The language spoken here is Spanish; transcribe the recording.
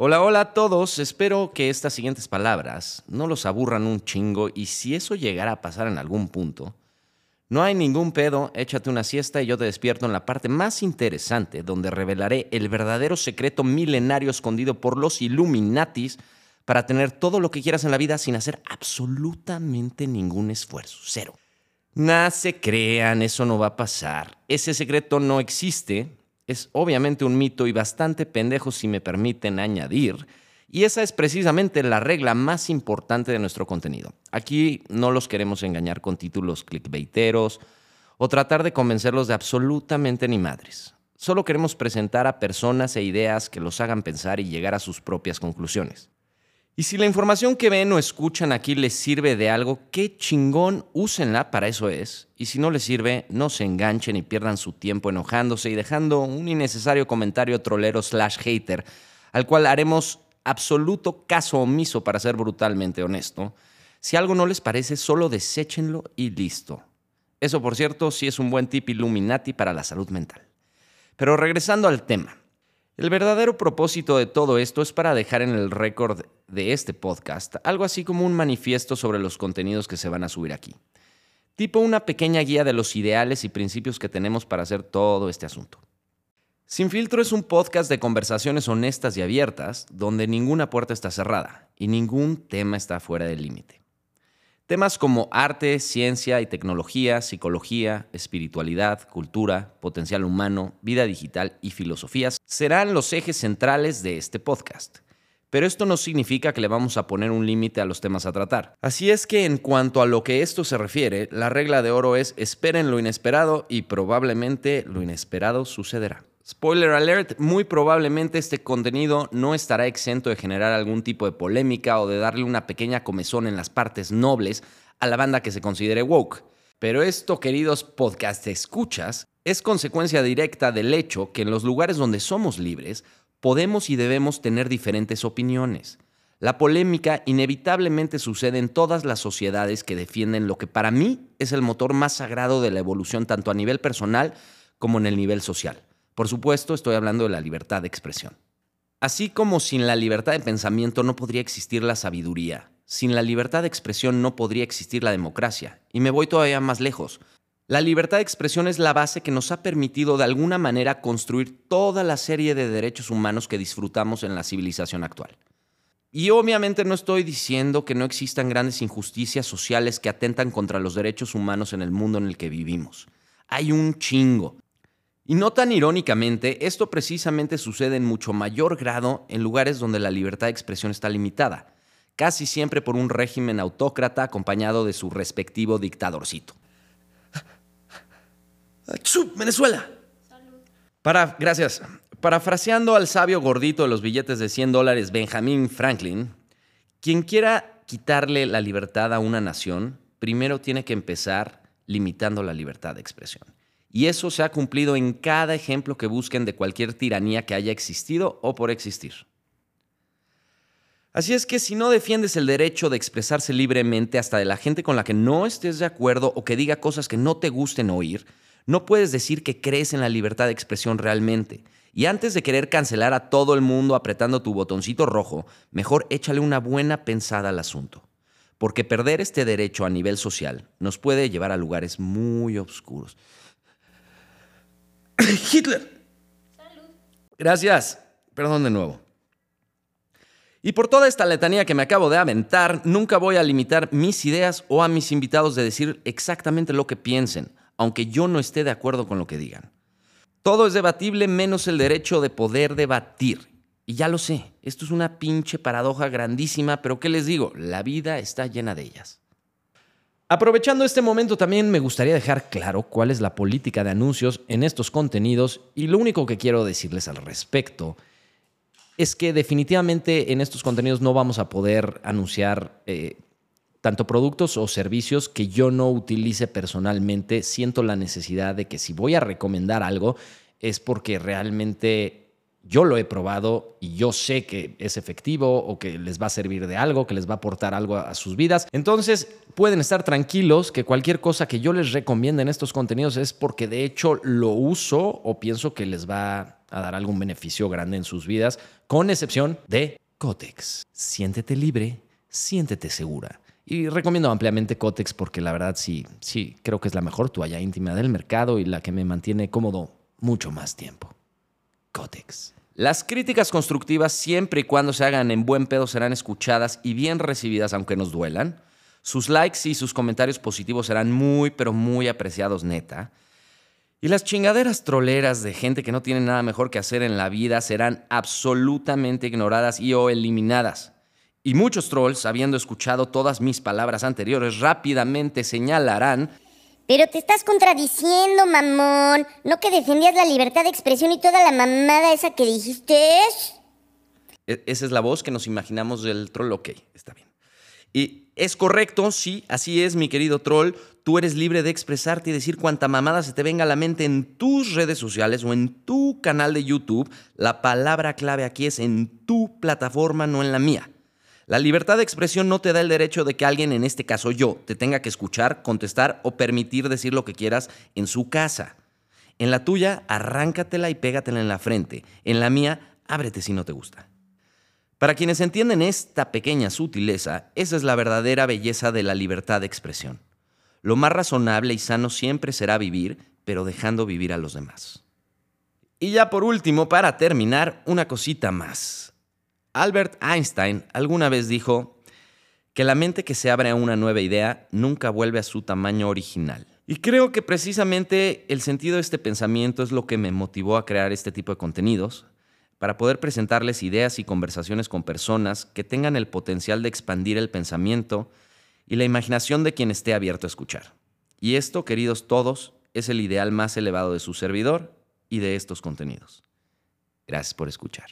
Hola, hola a todos. Espero que estas siguientes palabras no los aburran un chingo y si eso llegara a pasar en algún punto, no hay ningún pedo, échate una siesta y yo te despierto en la parte más interesante donde revelaré el verdadero secreto milenario escondido por los Illuminatis para tener todo lo que quieras en la vida sin hacer absolutamente ningún esfuerzo. Cero. Nada se crean, eso no va a pasar. Ese secreto no existe es obviamente un mito y bastante pendejo si me permiten añadir, y esa es precisamente la regla más importante de nuestro contenido. Aquí no los queremos engañar con títulos clickbaiteros o tratar de convencerlos de absolutamente ni madres. Solo queremos presentar a personas e ideas que los hagan pensar y llegar a sus propias conclusiones. Y si la información que ven o escuchan aquí les sirve de algo, qué chingón, úsenla, para eso es. Y si no les sirve, no se enganchen y pierdan su tiempo enojándose y dejando un innecesario comentario trolero slash hater, al cual haremos absoluto caso omiso para ser brutalmente honesto. Si algo no les parece, solo deséchenlo y listo. Eso, por cierto, sí es un buen tip Illuminati para la salud mental. Pero regresando al tema. El verdadero propósito de todo esto es para dejar en el récord de este podcast algo así como un manifiesto sobre los contenidos que se van a subir aquí. Tipo una pequeña guía de los ideales y principios que tenemos para hacer todo este asunto. Sin filtro es un podcast de conversaciones honestas y abiertas donde ninguna puerta está cerrada y ningún tema está fuera del límite. Temas como arte, ciencia y tecnología, psicología, espiritualidad, cultura, potencial humano, vida digital y filosofías serán los ejes centrales de este podcast. Pero esto no significa que le vamos a poner un límite a los temas a tratar. Así es que en cuanto a lo que esto se refiere, la regla de oro es esperen lo inesperado y probablemente lo inesperado sucederá. Spoiler alert, muy probablemente este contenido no estará exento de generar algún tipo de polémica o de darle una pequeña comezón en las partes nobles a la banda que se considere woke. Pero esto, queridos podcast escuchas, es consecuencia directa del hecho que en los lugares donde somos libres, podemos y debemos tener diferentes opiniones. La polémica inevitablemente sucede en todas las sociedades que defienden lo que para mí es el motor más sagrado de la evolución tanto a nivel personal como en el nivel social. Por supuesto, estoy hablando de la libertad de expresión. Así como sin la libertad de pensamiento no podría existir la sabiduría, sin la libertad de expresión no podría existir la democracia. Y me voy todavía más lejos. La libertad de expresión es la base que nos ha permitido de alguna manera construir toda la serie de derechos humanos que disfrutamos en la civilización actual. Y obviamente no estoy diciendo que no existan grandes injusticias sociales que atentan contra los derechos humanos en el mundo en el que vivimos. Hay un chingo. Y no tan irónicamente, esto precisamente sucede en mucho mayor grado en lugares donde la libertad de expresión está limitada, casi siempre por un régimen autócrata acompañado de su respectivo dictadorcito. Venezuela! Para, gracias. Parafraseando al sabio gordito de los billetes de 100 dólares, Benjamin Franklin, quien quiera quitarle la libertad a una nación, primero tiene que empezar limitando la libertad de expresión. Y eso se ha cumplido en cada ejemplo que busquen de cualquier tiranía que haya existido o por existir. Así es que si no defiendes el derecho de expresarse libremente hasta de la gente con la que no estés de acuerdo o que diga cosas que no te gusten oír, no puedes decir que crees en la libertad de expresión realmente. Y antes de querer cancelar a todo el mundo apretando tu botoncito rojo, mejor échale una buena pensada al asunto. Porque perder este derecho a nivel social nos puede llevar a lugares muy oscuros. Hitler. Salud. Gracias. Perdón de nuevo. Y por toda esta letanía que me acabo de aventar, nunca voy a limitar mis ideas o a mis invitados de decir exactamente lo que piensen, aunque yo no esté de acuerdo con lo que digan. Todo es debatible menos el derecho de poder debatir. Y ya lo sé, esto es una pinche paradoja grandísima, pero ¿qué les digo? La vida está llena de ellas. Aprovechando este momento también me gustaría dejar claro cuál es la política de anuncios en estos contenidos y lo único que quiero decirles al respecto es que definitivamente en estos contenidos no vamos a poder anunciar eh, tanto productos o servicios que yo no utilice personalmente. Siento la necesidad de que si voy a recomendar algo es porque realmente yo lo he probado y yo sé que es efectivo o que les va a servir de algo, que les va a aportar algo a sus vidas. Entonces, pueden estar tranquilos que cualquier cosa que yo les recomiende en estos contenidos es porque de hecho lo uso o pienso que les va a dar algún beneficio grande en sus vidas, con excepción de Cotex. Siéntete libre, siéntete segura. Y recomiendo ampliamente Cotex porque la verdad sí, sí, creo que es la mejor toalla íntima del mercado y la que me mantiene cómodo mucho más tiempo. Cotex. Las críticas constructivas, siempre y cuando se hagan en buen pedo, serán escuchadas y bien recibidas, aunque nos duelan. Sus likes y sus comentarios positivos serán muy, pero muy apreciados, neta. Y las chingaderas troleras de gente que no tiene nada mejor que hacer en la vida serán absolutamente ignoradas y o eliminadas. Y muchos trolls, habiendo escuchado todas mis palabras anteriores, rápidamente señalarán pero te estás contradiciendo, mamón. ¿No que defendías la libertad de expresión y toda la mamada esa que dijiste? E, esa es la voz que nos imaginamos del troll. Ok, está bien. Y es correcto, sí, así es, mi querido troll. Tú eres libre de expresarte y decir cuanta mamada se te venga a la mente en tus redes sociales o en tu canal de YouTube. La palabra clave aquí es en tu plataforma, no en la mía. La libertad de expresión no te da el derecho de que alguien, en este caso yo, te tenga que escuchar, contestar o permitir decir lo que quieras en su casa. En la tuya, arráncatela y pégatela en la frente. En la mía, ábrete si no te gusta. Para quienes entienden esta pequeña sutileza, esa es la verdadera belleza de la libertad de expresión. Lo más razonable y sano siempre será vivir, pero dejando vivir a los demás. Y ya por último, para terminar, una cosita más. Albert Einstein alguna vez dijo que la mente que se abre a una nueva idea nunca vuelve a su tamaño original. Y creo que precisamente el sentido de este pensamiento es lo que me motivó a crear este tipo de contenidos, para poder presentarles ideas y conversaciones con personas que tengan el potencial de expandir el pensamiento y la imaginación de quien esté abierto a escuchar. Y esto, queridos todos, es el ideal más elevado de su servidor y de estos contenidos. Gracias por escuchar.